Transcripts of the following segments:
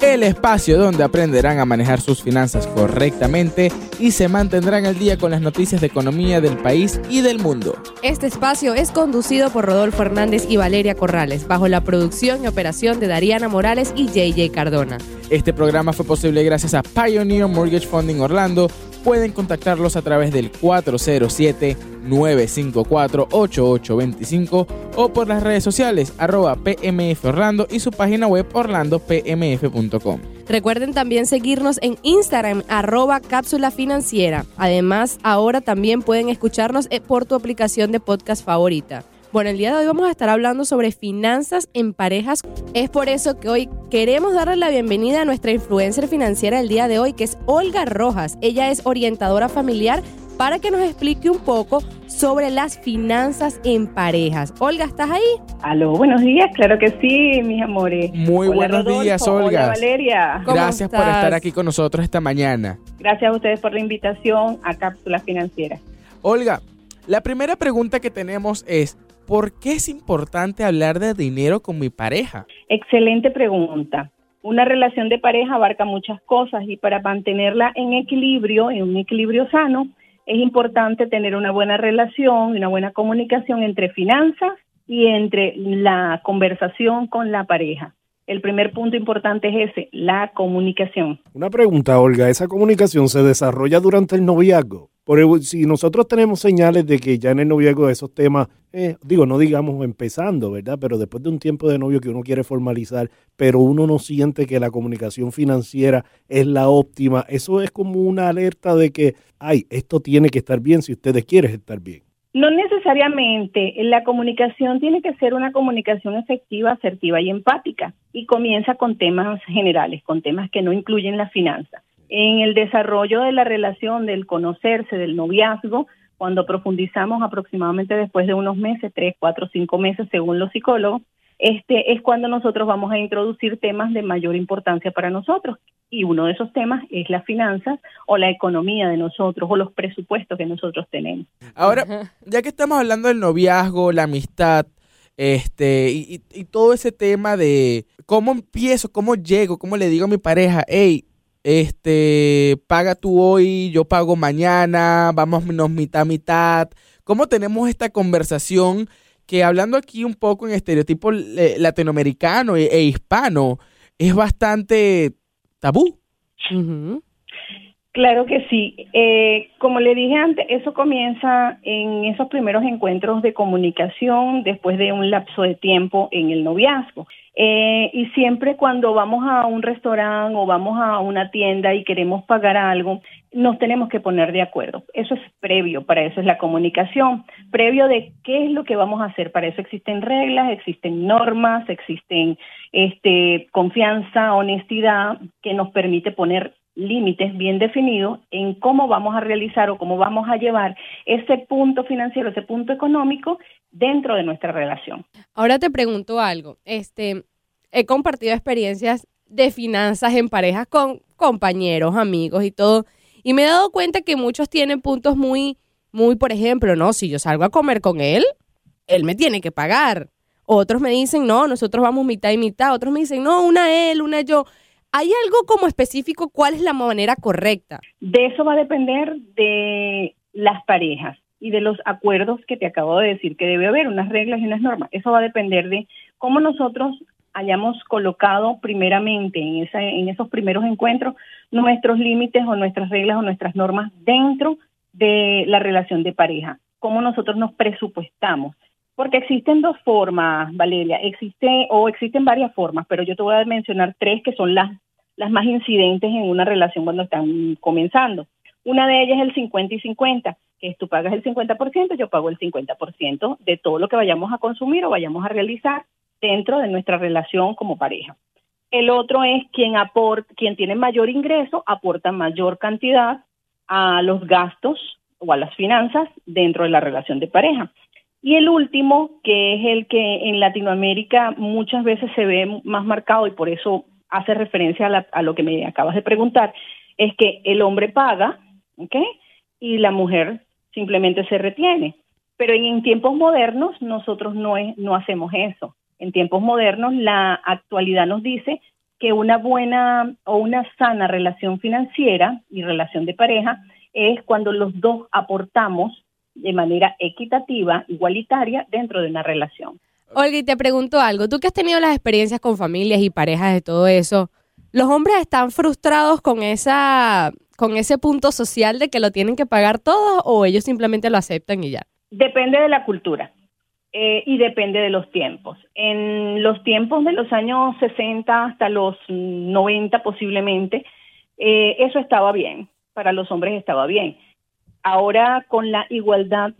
el espacio donde aprenderán a manejar sus finanzas correctamente y se mantendrán al día con las noticias de economía del país y del mundo. Este espacio es conducido por Rodolfo Hernández y Valeria Corrales, bajo la producción y operación de Dariana Morales y JJ Cardona. Este programa fue posible gracias a Pioneer Mortgage Funding Orlando. Pueden contactarlos a través del 407-954-8825 o por las redes sociales arroba PMF Orlando y su página web orlandopmf.com. Recuerden también seguirnos en Instagram, arroba cápsula financiera. Además, ahora también pueden escucharnos eh, por tu aplicación de podcast favorita. Bueno, el día de hoy vamos a estar hablando sobre finanzas en parejas. Es por eso que hoy queremos darle la bienvenida a nuestra influencer financiera del día de hoy, que es Olga Rojas. Ella es orientadora familiar para que nos explique un poco sobre las finanzas en parejas. Olga, ¿estás ahí? Aló, buenos días, claro que sí, mis amores. Muy buenos días, Olga. Hola, Valeria. Gracias por estar aquí con nosotros esta mañana. Gracias a ustedes por la invitación a Cápsula Financiera. Olga, la primera pregunta que tenemos es, ¿por qué es importante hablar de dinero con mi pareja? Excelente pregunta. Una relación de pareja abarca muchas cosas y para mantenerla en equilibrio, en un equilibrio sano, es importante tener una buena relación y una buena comunicación entre finanzas y entre la conversación con la pareja. El primer punto importante es ese, la comunicación. Una pregunta, Olga, ¿esa comunicación se desarrolla durante el noviazgo? Si nosotros tenemos señales de que ya en el noviazgo esos temas, eh, digo, no digamos empezando, ¿verdad? Pero después de un tiempo de novio que uno quiere formalizar, pero uno no siente que la comunicación financiera es la óptima, eso es como una alerta de que, ay, esto tiene que estar bien si ustedes quieren estar bien. No necesariamente, la comunicación tiene que ser una comunicación efectiva, asertiva y empática y comienza con temas generales, con temas que no incluyen la finanza en el desarrollo de la relación, del conocerse, del noviazgo, cuando profundizamos aproximadamente después de unos meses, tres, cuatro, cinco meses, según los psicólogos, este es cuando nosotros vamos a introducir temas de mayor importancia para nosotros. Y uno de esos temas es las finanzas o la economía de nosotros o los presupuestos que nosotros tenemos. Ahora, ya que estamos hablando del noviazgo, la amistad, este, y, y todo ese tema de cómo empiezo, cómo llego, cómo le digo a mi pareja, hey, este, paga tú hoy, yo pago mañana, vámonos mitad mitad. ¿Cómo tenemos esta conversación que hablando aquí un poco en estereotipo latinoamericano e, e, hispano es bastante tabú? Claro que sí. Eh, como le dije antes, eso comienza en esos primeros encuentros de comunicación después de un lapso de tiempo en el noviazgo. Eh, y siempre cuando vamos a un restaurante o vamos a una tienda y queremos pagar algo, nos tenemos que poner de acuerdo. Eso es previo, para eso es la comunicación, previo de qué es lo que vamos a hacer. Para eso existen reglas, existen normas, existen este, confianza, honestidad que nos permite poner límites bien definidos en cómo vamos a realizar o cómo vamos a llevar ese punto financiero, ese punto económico dentro de nuestra relación. Ahora te pregunto algo. Este, he compartido experiencias de finanzas en parejas con compañeros, amigos y todo, y me he dado cuenta que muchos tienen puntos muy, muy, por ejemplo, no, si yo salgo a comer con él, él me tiene que pagar. Otros me dicen, no, nosotros vamos mitad y mitad. Otros me dicen, no, una él, una yo. ¿Hay algo como específico? ¿Cuál es la manera correcta? De eso va a depender de las parejas y de los acuerdos que te acabo de decir que debe haber, unas reglas y unas normas. Eso va a depender de cómo nosotros hayamos colocado primeramente en, esa, en esos primeros encuentros nuestros límites o nuestras reglas o nuestras normas dentro de la relación de pareja, cómo nosotros nos presupuestamos. Porque existen dos formas, Valeria, existe o existen varias formas, pero yo te voy a mencionar tres que son las, las más incidentes en una relación cuando están comenzando. Una de ellas es el 50 y 50 que tú pagas el 50%, yo pago el 50% de todo lo que vayamos a consumir o vayamos a realizar dentro de nuestra relación como pareja. El otro es quien aporta, quien tiene mayor ingreso aporta mayor cantidad a los gastos o a las finanzas dentro de la relación de pareja. Y el último, que es el que en Latinoamérica muchas veces se ve más marcado y por eso hace referencia a, lo que me acabas de preguntar, es que el hombre paga, ¿ok? Y la mujer simplemente se retiene. Pero en, tiempos modernos nosotros no, no hacemos eso. En tiempos modernos la actualidad nos dice que una buena o una sana relación financiera y relación de pareja es cuando los dos aportamos de manera equitativa, igualitaria, dentro de una relación. Olga, y te pregunto algo, tú que has tenido las experiencias con familias y parejas de todo eso, ¿los hombres están frustrados con esa con ese punto social de que lo tienen que pagar todos o ellos simplemente lo aceptan y ya? Depende de la cultura eh, y depende de los tiempos. En los tiempos de los años 60 hasta los 90 posiblemente, eh, eso estaba bien, para los hombres estaba bien. Ahora con la igualdad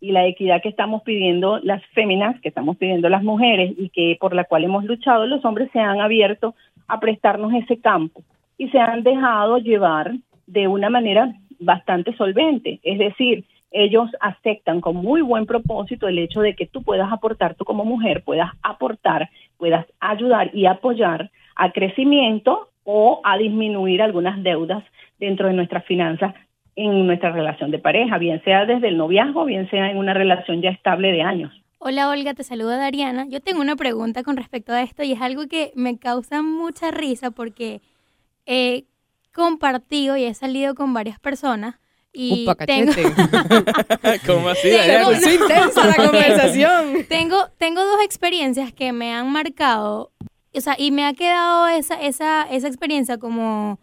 y la equidad que estamos pidiendo las féminas, que estamos pidiendo las mujeres y que por la cual hemos luchado, los hombres se han abierto a prestarnos ese campo y se han dejado llevar de una manera bastante solvente. Es decir, ellos aceptan con muy buen propósito el hecho de que tú puedas aportar, tú como mujer puedas aportar, puedas ayudar y apoyar a crecimiento o a disminuir algunas deudas dentro de nuestras finanzas en nuestra relación de pareja, bien sea desde el noviazgo, bien sea en una relación ya estable de años. Hola Olga, te saluda Dariana. Yo tengo una pregunta con respecto a esto y es algo que me causa mucha risa porque he compartido y he salido con varias personas y tengo... ¿Cómo así? Tengo, intensa la conversación. tengo, tengo dos experiencias que me han marcado, o sea, y me ha quedado esa, esa, esa experiencia como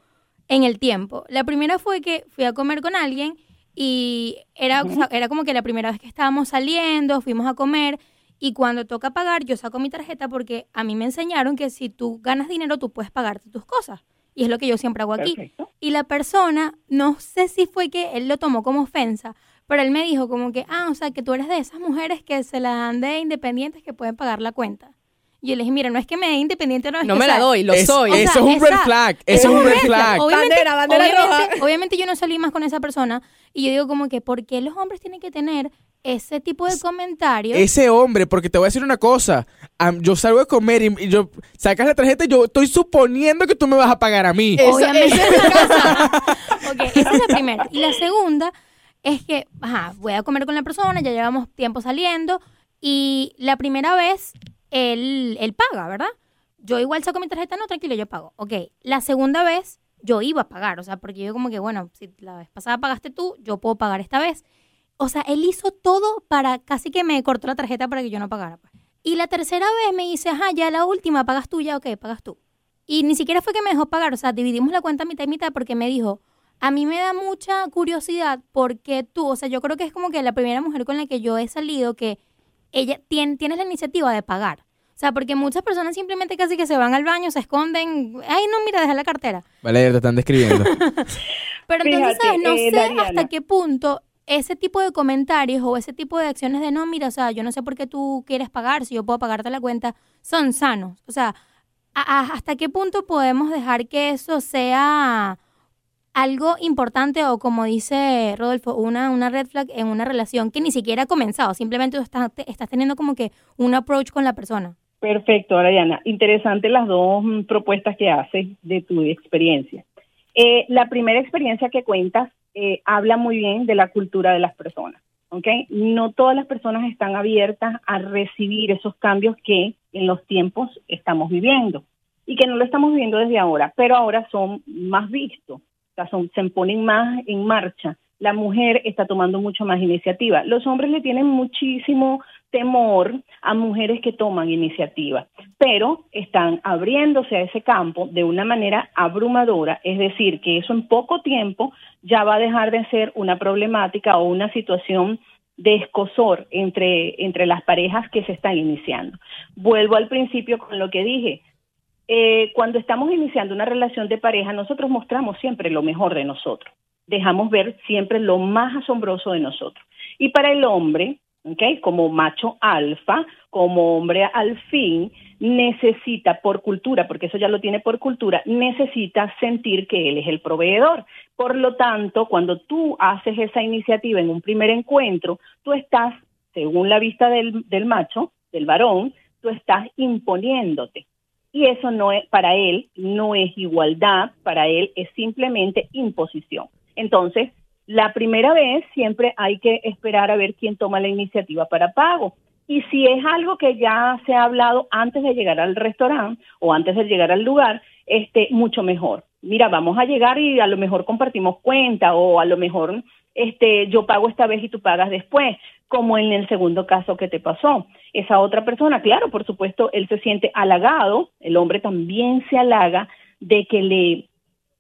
en el tiempo. La primera fue que fui a comer con alguien y era, era como que la primera vez que estábamos saliendo, fuimos a comer y cuando toca pagar yo saco mi tarjeta porque a mí me enseñaron que si tú ganas dinero tú puedes pagarte tus cosas. Y es lo que yo siempre hago aquí. Y la persona, no sé si fue que él lo tomó como ofensa, pero él me dijo como que, ah, o sea, que tú eres de esas mujeres que se la dan de independientes que pueden pagar la cuenta. Y yo le dije, mira, no es que me dé independiente, no es No me la doy, lo soy. eso es un red flag, eso es un red flag. Obviamente, bandera, bandera roja. Obviamente yo no salí más con esa persona y yo digo como que, ¿por qué los hombres tienen que tener ese tipo de comentarios? Ese hombre, porque te voy a decir una cosa, yo salgo a comer y, yo sacas la tarjeta y yo estoy suponiendo que tú me vas a pagar a mí. Obviamente. Esa es la ok, esa es la primera. Y la segunda es que, ajá, voy a comer con la persona, ya llevamos tiempo saliendo y la primera vez él, él paga, ¿verdad? Yo igual saco mi tarjeta, no, tranquilo, yo pago. Ok, la segunda vez yo iba a pagar, o sea, porque yo como que, bueno, si la vez pasada pagaste tú, yo puedo pagar esta vez. O sea, él hizo todo para, casi que me cortó la tarjeta para que yo no pagara. Pues. Y la tercera vez me dice, ajá, ya la última, pagas tú, ya, ok, pagas tú. Y ni siquiera fue que me dejó pagar, o sea, dividimos la cuenta mitad y mitad porque me dijo, a mí me da mucha curiosidad porque tú, o sea, yo creo que es como que la primera mujer con la que yo he salido que ella tiene, la iniciativa de pagar. O sea, porque muchas personas simplemente casi que se van al baño, se esconden. Ay, no, mira, deja la cartera. Vale, te están describiendo. Pero entonces, ¿sabes? No eh, sé hasta qué punto ese tipo de comentarios o ese tipo de acciones de no, mira, o sea, yo no sé por qué tú quieres pagar, si yo puedo pagarte la cuenta, son sanos. O sea, ¿hasta qué punto podemos dejar que eso sea algo importante o como dice Rodolfo, una, una red flag en una relación que ni siquiera ha comenzado, simplemente estás, estás teniendo como que un approach con la persona? Perfecto, Ariana. Interesante las dos mm, propuestas que haces de tu experiencia. Eh, la primera experiencia que cuentas eh, habla muy bien de la cultura de las personas. ¿okay? No todas las personas están abiertas a recibir esos cambios que en los tiempos estamos viviendo y que no lo estamos viviendo desde ahora, pero ahora son más vistos se ponen más en marcha. La mujer está tomando mucho más iniciativa. Los hombres le tienen muchísimo temor a mujeres que toman iniciativa, pero están abriéndose a ese campo de una manera abrumadora, es decir, que eso en poco tiempo ya va a dejar de ser una problemática o una situación de escosor entre, entre las parejas que se están iniciando. Vuelvo al principio con lo que dije, eh, cuando estamos iniciando una relación de pareja, nosotros mostramos siempre lo mejor de nosotros. Dejamos ver siempre lo más asombroso de nosotros. Y para el hombre, ¿okay? como macho alfa, como hombre al fin, necesita por cultura, porque eso ya lo tiene por cultura, necesita sentir que él es el proveedor. Por lo tanto, cuando tú haces esa iniciativa en un primer encuentro, tú estás según la vista del, del macho, del varón, tú estás imponiéndote. Y eso no es, para él, no es igualdad, para él es simplemente imposición. Entonces, la primera vez siempre hay que esperar a ver quién toma la iniciativa para pago. Y si es algo que ya se ha hablado antes de llegar al restaurante o antes de llegar al lugar, este, mucho mejor. Mira, vamos a llegar y a lo mejor compartimos cuenta o a lo mejor este, yo pago esta vez y tú pagas después, como en el segundo caso que te pasó. Esa otra persona, claro, por supuesto, él se siente halagado, el hombre también se halaga de que le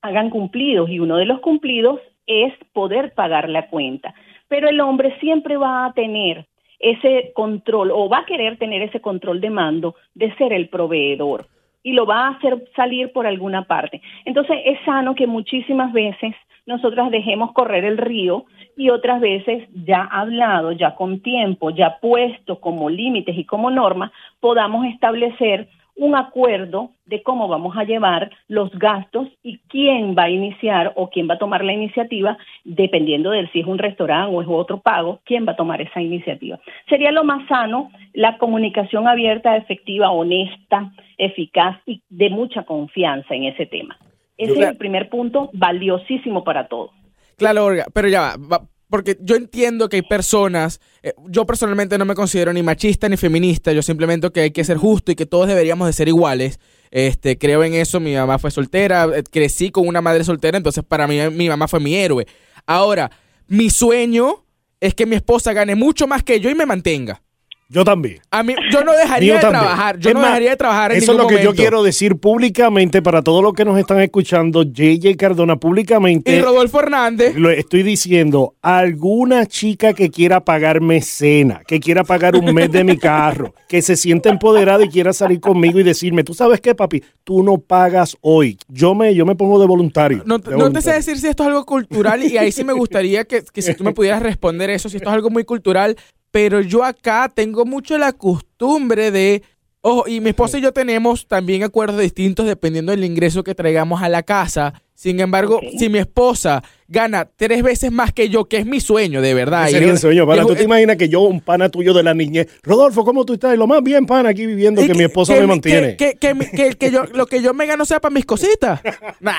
hagan cumplidos y uno de los cumplidos es poder pagar la cuenta. Pero el hombre siempre va a tener ese control o va a querer tener ese control de mando de ser el proveedor y lo va a hacer salir por alguna parte. Entonces es sano que muchísimas veces nosotras dejemos correr el río y otras veces ya hablado, ya con tiempo, ya puesto como límites y como norma, podamos establecer un acuerdo de cómo vamos a llevar los gastos y quién va a iniciar o quién va a tomar la iniciativa, dependiendo de si es un restaurante o es otro pago, quién va a tomar esa iniciativa. Sería lo más sano la comunicación abierta, efectiva, honesta, eficaz y de mucha confianza en ese tema. Ese es el primer punto valiosísimo para todos. Claro, Olga, pero ya va, porque yo entiendo que hay personas, eh, yo personalmente no me considero ni machista ni feminista, yo simplemente que hay que ser justo y que todos deberíamos de ser iguales. Este, creo en eso, mi mamá fue soltera, eh, crecí con una madre soltera, entonces para mí mi mamá fue mi héroe. Ahora, mi sueño es que mi esposa gane mucho más que yo y me mantenga. Yo también. A mí, yo no dejaría de trabajar. Yo no dejaría de trabajar en Eso es lo que momento. yo quiero decir públicamente para todos los que nos están escuchando. JJ Cardona públicamente. Y Rodolfo Hernández. Lo estoy diciendo. Alguna chica que quiera pagarme cena, que quiera pagar un mes de mi carro, que se sienta empoderada y quiera salir conmigo y decirme, tú sabes qué, papi, tú no pagas hoy. Yo me, yo me pongo de voluntario. No, de no te sé decir si esto es algo cultural y ahí sí me gustaría que, que si tú me pudieras responder eso, si esto es algo muy cultural, pero yo acá tengo mucho la costumbre de, ojo, y mi esposa y yo tenemos también acuerdos distintos dependiendo del ingreso que traigamos a la casa. Sin embargo, si mi esposa gana tres veces más que yo, que es mi sueño, de verdad. Sería yo- el sueño, pana. ¿Tú te imaginas que yo, un pana tuyo de la niñez, Rodolfo, ¿cómo tú estás? Y lo más bien, pana, aquí viviendo, y que mi esposa que me mantiene. Que, que, que mi- que- que yo, lo que yo me gano sea para mis cositas. Nah,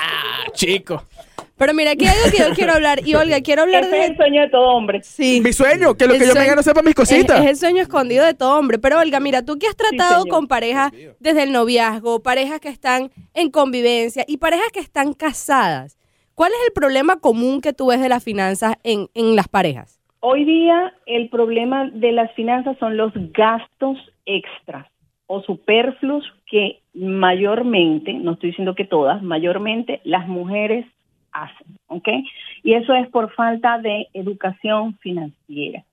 chico. Pero mira, aquí hay algo que yo quiero hablar. Y Olga, quiero hablar Ese es el de... sueño de todo hombre. Sí. Mi sueño, que lo El que yo me sueño- gano sea para mis cositas. es el sueño escondido de todo hombre. Pero Olga, mira, tú que has tratado con parejas desde el noviazgo, parejas que están en convivencia y parejas que están casadas, ¿cuál es el problema común que tú ves de las finanzas en, en las parejas? Hoy día el problema de las finanzas son los gastos extras o superfluos que mayormente, no estoy diciendo que todas, mayormente las mujeres hacen, ¿ok? Y eso es por falta de educación financiera.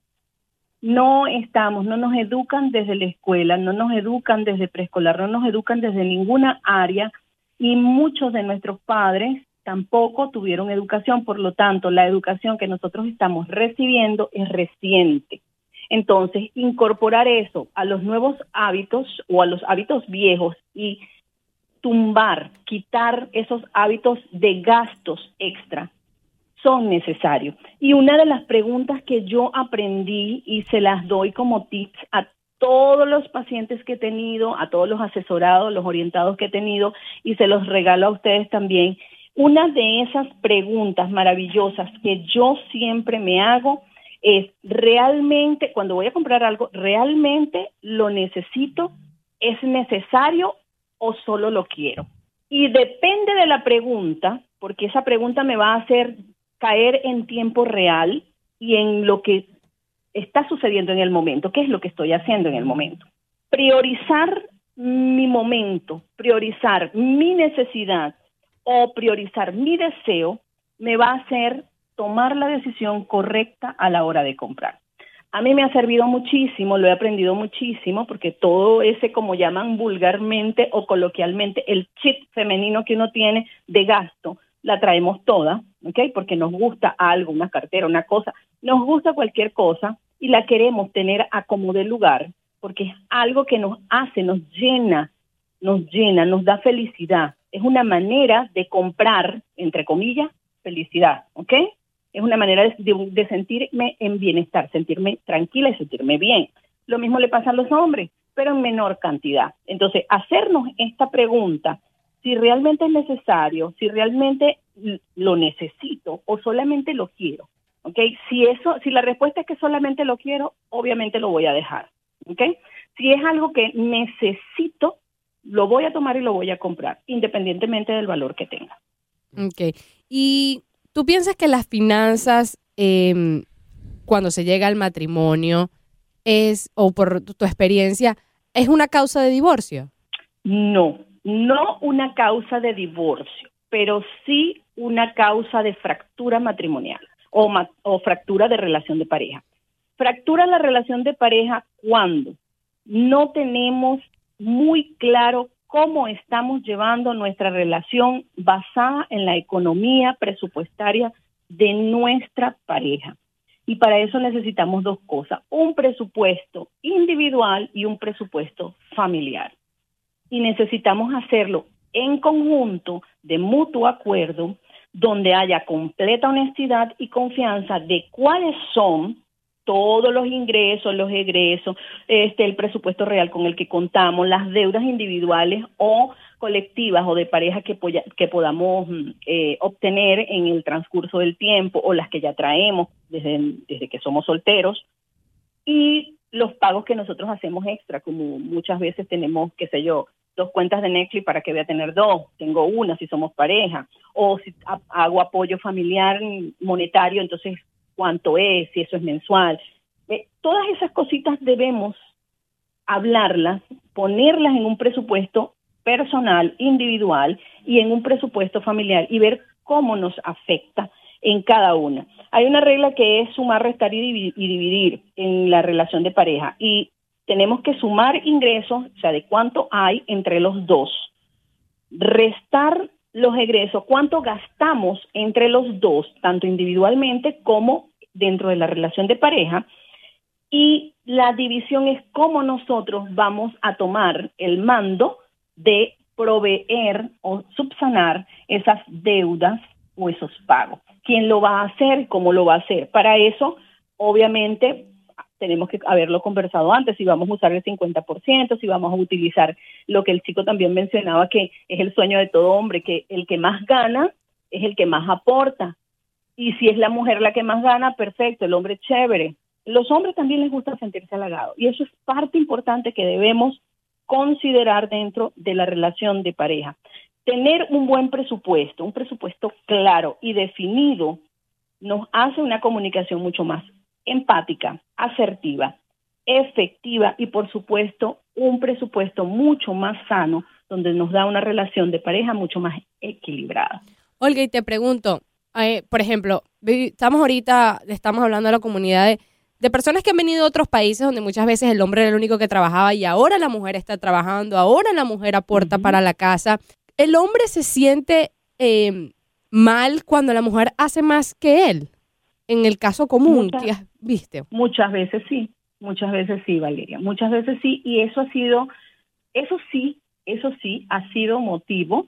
No estamos, no nos educan desde la escuela, no nos educan desde preescolar, no nos educan desde ninguna área y muchos de nuestros padres tampoco tuvieron educación, por lo tanto, la educación que nosotros estamos recibiendo es reciente. Entonces, incorporar eso a los nuevos hábitos o a los hábitos viejos y tumbar, quitar esos hábitos de gastos extra son necesarios. Y una de las preguntas que yo aprendí y se las doy como tips a todos los pacientes que he tenido, a todos los asesorados, los orientados que he tenido, y se los regalo a ustedes también, una de esas preguntas maravillosas que yo siempre me hago es, ¿realmente, cuando voy a comprar algo, realmente lo necesito? ¿Es necesario o solo lo quiero? Y depende de la pregunta, porque esa pregunta me va a hacer caer en tiempo real y en lo que está sucediendo en el momento, qué es lo que estoy haciendo en el momento. Priorizar mi momento, priorizar mi necesidad o priorizar mi deseo me va a hacer tomar la decisión correcta a la hora de comprar. A mí me ha servido muchísimo, lo he aprendido muchísimo, porque todo ese, como llaman vulgarmente o coloquialmente, el chip femenino que uno tiene de gasto, la traemos toda, ¿ok? Porque nos gusta algo, una cartera, una cosa, nos gusta cualquier cosa y la queremos tener a como de lugar, porque es algo que nos hace, nos llena, nos llena, nos da felicidad. Es una manera de comprar, entre comillas, felicidad, ¿ok? Es una manera de, sentirme en bienestar, sentirme tranquila y sentirme bien. Lo mismo le pasa a los hombres, pero en menor cantidad. Entonces, hacernos esta pregunta, si realmente es necesario, si realmente lo necesito o solamente lo quiero. ¿ok? Si eso, si la respuesta es que solamente lo quiero, obviamente lo voy a dejar. Si es algo que necesito, lo voy a tomar y lo voy a comprar, independientemente del valor que tenga. Ok. ¿Y tú piensas que las finanzas, em, cuando se llega al matrimonio, es, o por tu, experiencia, es una causa de divorcio? No, no una causa de divorcio, pero sí una causa de fractura matrimonial o, o fractura de relación de pareja. Fractura la relación de pareja cuando no tenemos muy claro cómo estamos llevando nuestra relación basada en la economía presupuestaria de nuestra pareja. Y para eso necesitamos dos cosas, un presupuesto individual y un presupuesto familiar y necesitamos hacerlo en conjunto de mutuo acuerdo, donde haya completa honestidad y confianza de cuáles son todos los ingresos, los egresos, este, el presupuesto real con el que contamos, las deudas individuales o colectivas o de pareja que, que podamos mm, eh, obtener en el transcurso del tiempo o las que ya traemos desde, desde que somos solteros. Y los pagos que nosotros hacemos extra, como muchas veces tenemos, qué sé yo, dos cuentas de Netflix para que voy a tener dos, tengo una si somos pareja, o si ha- hago apoyo familiar monetario, entonces cuánto es, si eso es mensual. Eh, todas esas cositas debemos hablarlas, ponerlas en un presupuesto personal, individual y en un presupuesto familiar y ver cómo nos afecta en cada una. Hay una regla que es sumar, restar y divi- y dividir en la relación de pareja y tenemos que sumar ingresos, o sea, de cuánto hay entre los dos, restar los egresos, cuánto gastamos entre los dos, tanto individualmente como dentro de la relación de pareja, y la división es cómo nosotros vamos a tomar el mando de proveer o subsanar esas deudas o esos pagos. ¿Quién lo va a hacer? ¿Cómo lo va a hacer? Para eso, obviamente, tenemos que haberlo conversado antes, si vamos a usar el 50%, si vamos a utilizar lo que el chico también mencionaba, que es el sueño de todo hombre, que el que más gana es el que más aporta. Y si es la mujer la que más gana, perfecto, el hombre chévere. Los hombres también les gusta sentirse halagados. Y eso es parte importante que debemos considerar dentro de la relación de pareja. Tener un buen presupuesto, un presupuesto claro y definido, nos hace una comunicación mucho más empática, asertiva, efectiva y por supuesto un presupuesto mucho más sano donde nos da una relación de pareja mucho más equilibrada. Olga, y te pregunto, eh, por ejemplo, estamos ahorita, estamos hablando a la comunidad de, de personas que han venido de otros países donde muchas veces el hombre era el único que trabajaba y ahora la mujer está trabajando, ahora la mujer aporta para la casa. ¿El hombre se siente eh, mal cuando la mujer hace más que él? En el caso común, Muchas- ¿viste? Muchas veces sí, muchas veces sí, Valeria, muchas veces sí, y eso ha sido, eso sí, eso sí ha sido motivo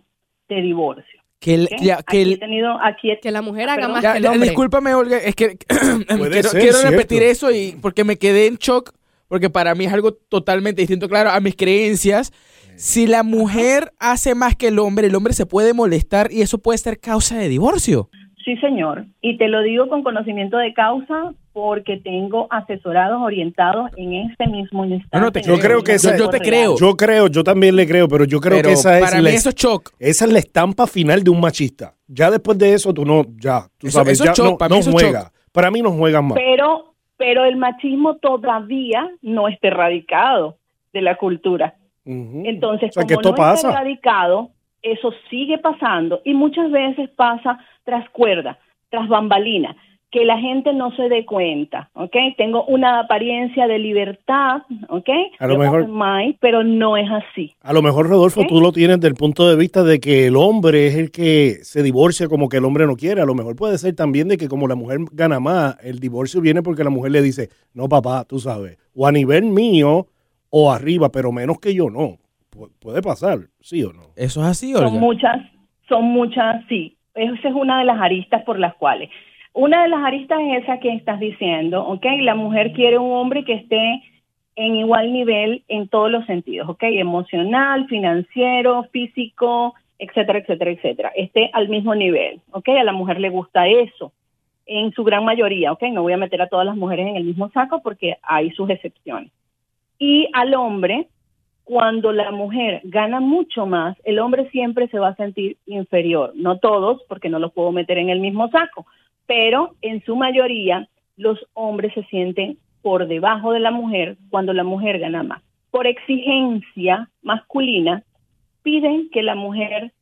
de divorcio. Que, el- ya, que aquí he el- tenido, aquí he- Que la mujer Ah, haga perdón. más ya, que el hombre. discúlpame, Olga, es que quiero, ser, quiero repetir eso y porque me quedé en shock, porque para mí es algo totalmente distinto, claro, a mis creencias. Si la mujer hace más que el hombre, el hombre se puede molestar y eso puede ser causa de divorcio. Sí, señor. Y te lo digo con conocimiento de causa porque tengo asesorados orientados en este mismo instante. No, no, te Yo creo que esa- yo te creo. Yo creo, yo también le creo, pero yo creo Pero que esa es, para la, mí eso es shock. esa es la estampa final de un machista. Ya después de eso, tú no, ya, tú Eso- sabes, eso ya es shock, no, para mí no juega. shock. Para mí no juegan más. Pero, pero el machismo todavía no está erradicado de la cultura. Entonces, O sea, que como esto no pasa. está erradicado, eso sigue pasando y muchas veces pasa tras cuerda, tras bambalina, que la gente no se dé cuenta, ¿ok? Tengo una apariencia de libertad, ¿ok? A lo mejor- mind, pero no es así. A lo mejor, Rodolfo, ¿Eh? tú lo tienes del punto de vista de que el hombre es el que se divorcia como que el hombre no quiere. A lo mejor puede ser también de que como la mujer gana más, el divorcio viene porque la mujer le dice, no, papá, tú sabes, o a nivel mío o arriba, pero menos que yo no. Pu- puede pasar, sí o no. Eso es así, Olga. Son muchas, son muchas, sí. Esa es una de las aristas por las cuales una de las aristas es esa que estás diciendo, ¿ok? La mujer quiere un hombre que esté en igual nivel en todos los sentidos, ¿ok? Emocional, financiero, físico, etcétera, etcétera, etcétera. Esté al mismo nivel, ¿ok? A la mujer le gusta eso, en su gran mayoría, ¿ok? No voy a meter a todas las mujeres en el mismo saco porque hay sus excepciones. Y al hombre, cuando la mujer gana mucho más, el hombre siempre se va a sentir inferior. No todos, porque no los puedo meter en el mismo saco, pero en su mayoría los hombres se sienten por debajo de la mujer cuando la mujer gana más. Por exigencia masculina, piden que la mujer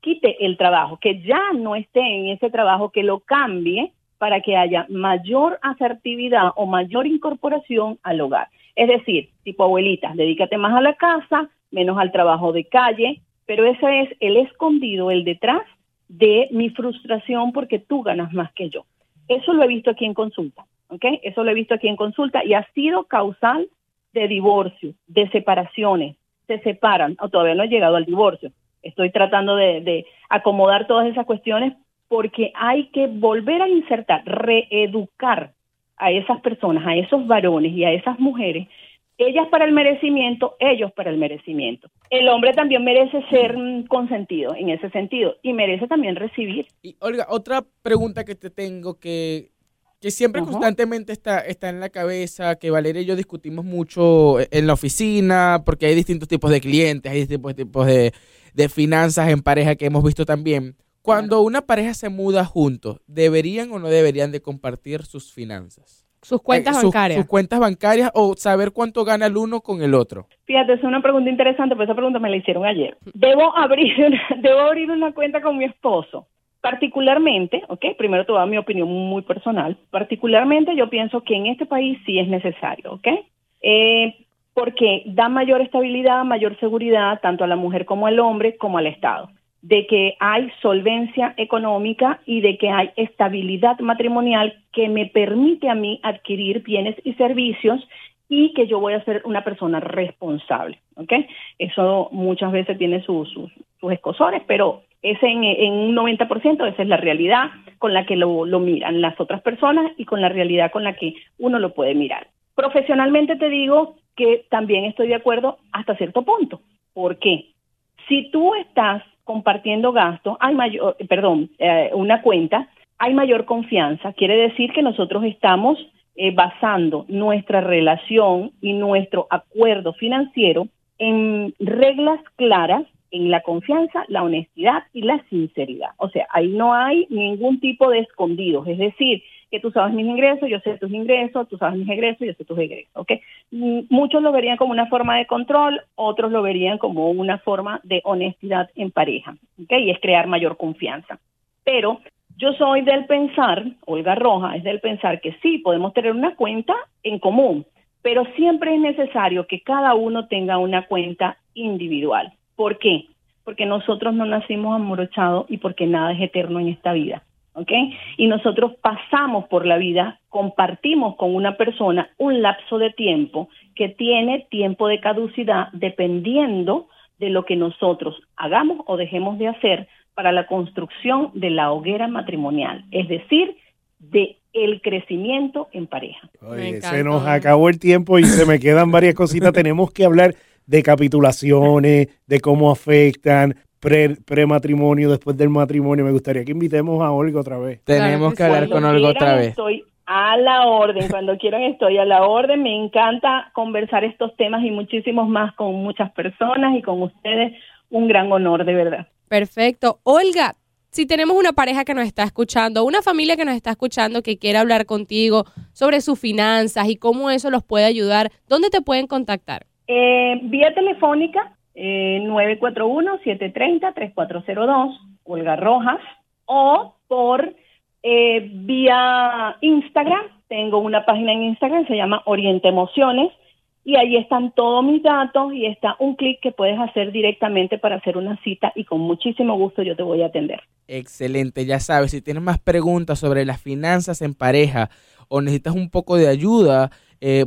quite el trabajo, que ya no esté en ese trabajo, que lo cambie para que haya mayor asertividad o mayor incorporación al hogar. Es decir, tipo abuelita, dedícate más a la casa, menos al trabajo de calle, pero ese es el escondido, el detrás de mi frustración porque tú ganas más que yo. Eso lo he visto aquí en consulta, ¿ok? Eso lo he visto aquí en consulta y ha sido causal de divorcio, de separaciones. Se separan, o todavía no he llegado al divorcio. Estoy tratando de, de acomodar todas esas cuestiones porque hay que volver a insertar, reeducar a esas personas, a esos varones y a esas mujeres, ellas para el merecimiento, ellos para el merecimiento. El hombre también merece ser mm, consentido en ese sentido y merece también recibir. Y Olga, otra pregunta que te tengo que, que siempre constantemente está, está en la cabeza, que Valeria y yo discutimos mucho en la oficina, porque hay distintos tipos de clientes, hay distintos tipos de, de finanzas en pareja que hemos visto también. Cuando una pareja se muda juntos, ¿deberían o no deberían de compartir sus finanzas? Sus cuentas Eh, sus- bancarias. Sus cuentas bancarias o saber cuánto gana el uno con el otro. Fíjate, es una pregunta interesante, porque esa pregunta me la hicieron ayer. Debo abrir una, debo abrir una cuenta con mi esposo. Particularmente, ok, primero te voy a dar mi opinión muy personal. Particularmente yo pienso que en este país sí es necesario, ok. Eh, porque da mayor estabilidad, mayor seguridad tanto a la mujer como al hombre, como al Estado. De que hay solvencia económica y de que hay estabilidad matrimonial que me permite a mí adquirir bienes y servicios y que yo voy a ser una persona responsable, ¿ok? Eso muchas veces tiene sus, sus, pero en, en un 90% esa es la realidad con la que lo, lo miran las otras personas y con la realidad con la que uno lo puede mirar. Profesionalmente te digo que también estoy de acuerdo hasta cierto punto. ¿Por qué? Si tú estás compartiendo gastos, hay mayor, perdón, eh, una cuenta, hay mayor confianza. Quiere decir que nosotros estamos eh, basando nuestra relación y nuestro acuerdo financiero en reglas claras, en la confianza, la honestidad y la sinceridad. O sea, ahí no hay ningún tipo de escondidos. Es decir, tú sabes mis ingresos, yo sé tus ingresos, tú sabes mis egresos, yo sé tus egresos. Mm, Muchos lo verían como una forma de control, otros lo verían como una forma de honestidad en pareja, ¿ok? Y es crear mayor confianza. Pero yo soy del pensar, Olga Roja, es del pensar que sí, podemos tener una cuenta en común, pero siempre es necesario que cada uno tenga una cuenta individual. ¿Por qué? Porque nosotros no nacimos amorochados y porque nada es eterno en esta vida. ¿Ok? Y nosotros pasamos por la vida, compartimos con una persona un lapso de tiempo que tiene tiempo de caducidad dependiendo de lo que nosotros hagamos o dejemos de hacer para la construcción de la hoguera matrimonial, es decir, de el crecimiento en pareja. Oye, se nos acabó el tiempo y se me quedan varias cositas. Tenemos que hablar de capitulaciones, de cómo afectan, pre- prematrimonio, después del matrimonio. Me gustaría que invitemos a Olga otra vez. Tenemos que hablar con Olga otra vez. Estoy a la orden, cuando quieran estoy a la orden. Me encanta conversar estos temas y muchísimos más con muchas personas y con ustedes. Un gran honor, de verdad. Perfecto. Olga, si tenemos una pareja que nos está escuchando, una familia que nos está escuchando que quiere hablar contigo sobre sus finanzas y cómo eso los puede ayudar, ¿dónde te pueden contactar? Eh, vía telefónica, eh, 941-730-3402, Olga Rojas, o por eh, vía Instagram. Tengo una página en Instagram, se llama Oriente Emociones, y ahí están todos mis datos y está un clic que puedes hacer directamente para hacer una cita y con muchísimo gusto yo te voy a atender. Excelente, ya sabes, si tienes más preguntas sobre las finanzas en pareja o necesitas un poco de ayuda, eh,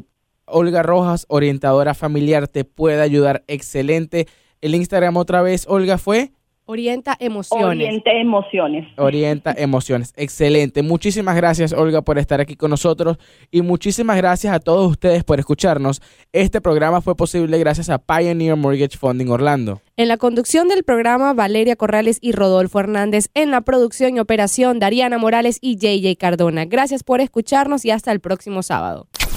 Olga Rojas, orientadora familiar, te puede ayudar. Excelente. El Instagram otra vez, Olga, fue Orienta emociones. Oriente emociones. Orienta emociones. Excelente. Muchísimas gracias, Olga, por estar aquí con nosotros y muchísimas gracias a todos ustedes por escucharnos. Este programa fue posible gracias a Pioneer Mortgage Funding Orlando. En la conducción del programa, Valeria Corrales y Rodolfo Hernández. En la producción y operación, Dariana Morales y JJ Cardona. Gracias por escucharnos y hasta el próximo sábado.